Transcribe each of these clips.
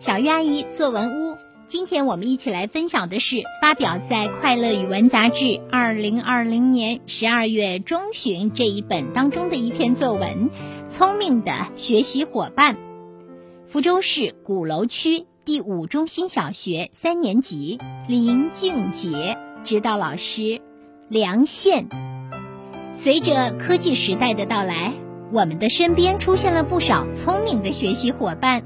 小鱼阿姨作文屋，今天我们一起来分享的是发表在《快乐语文》杂志二零二零年十二月中旬这一本当中的一篇作文《聪明的学习伙伴》。福州市鼓楼区第五中心小学三年级林静杰指导老师梁宪。随着科技时代的到来，我们的身边出现了不少聪明的学习伙伴。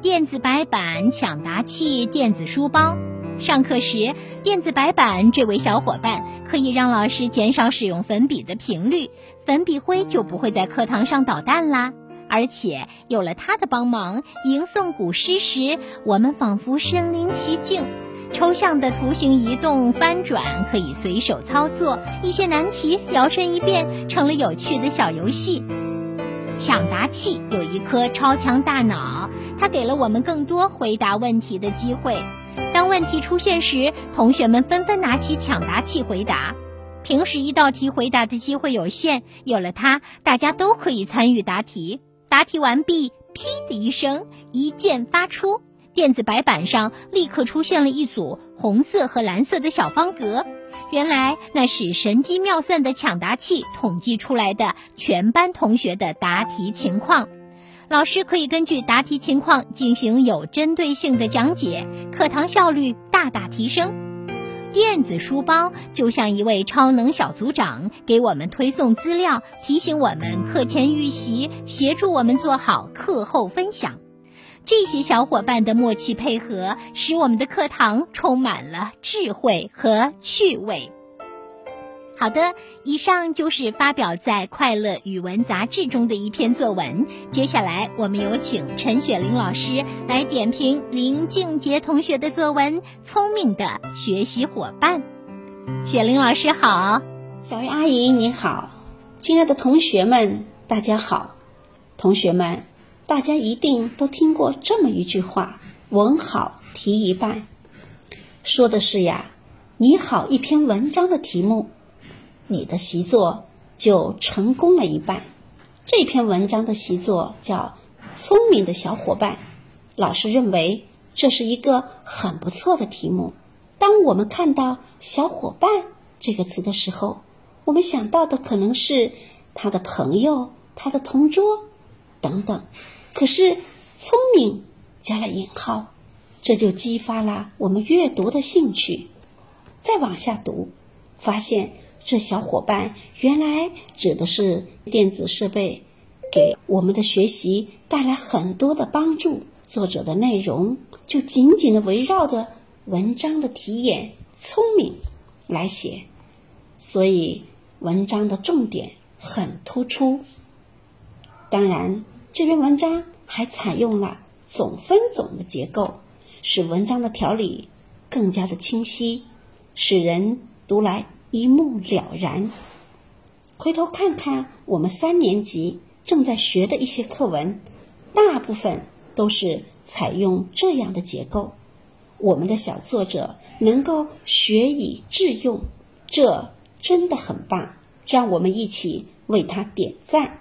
电子白板、抢答器、电子书包。上课时，电子白板这位小伙伴可以让老师减少使用粉笔的频率，粉笔灰就不会在课堂上捣蛋啦。而且有了它的帮忙，吟诵古诗时，我们仿佛身临其境。抽象的图形移动、翻转可以随手操作，一些难题摇身一变成了有趣的小游戏。抢答器有一颗超强大脑，它给了我们更多回答问题的机会。当问题出现时，同学们纷纷拿起抢答器回答。平时一道题回答的机会有限，有了它，大家都可以参与答题。答题完毕，噼的一声，一键发出，电子白板上立刻出现了一组红色和蓝色的小方格。原来那是神机妙算的抢答器统计出来的全班同学的答题情况，老师可以根据答题情况进行有针对性的讲解，课堂效率大大提升。电子书包就像一位超能小组长，给我们推送资料，提醒我们课前预习，协助我们做好课后分享。这些小伙伴的默契配合，使我们的课堂充满了智慧和趣味。好的，以上就是发表在《快乐语文》杂志中的一篇作文。接下来，我们有请陈雪玲老师来点评林静杰同学的作文《聪明的学习伙伴》。雪玲老师好，小鱼阿姨你好，亲爱的同学们大家好，同学们。大家一定都听过这么一句话：“文好题一半。”说的是呀，拟好一篇文章的题目，你的习作就成功了一半。这篇文章的习作叫《聪明的小伙伴》，老师认为这是一个很不错的题目。当我们看到“小伙伴”这个词的时候，我们想到的可能是他的朋友、他的同桌等等。可是，聪明加了引号，这就激发了我们阅读的兴趣。再往下读，发现这小伙伴原来指的是电子设备，给我们的学习带来很多的帮助。作者的内容就紧紧的围绕着文章的题眼“聪明”来写，所以文章的重点很突出。当然。这篇文章还采用了总分总的结构，使文章的条理更加的清晰，使人读来一目了然。回头看看我们三年级正在学的一些课文，大部分都是采用这样的结构。我们的小作者能够学以致用，这真的很棒，让我们一起为他点赞。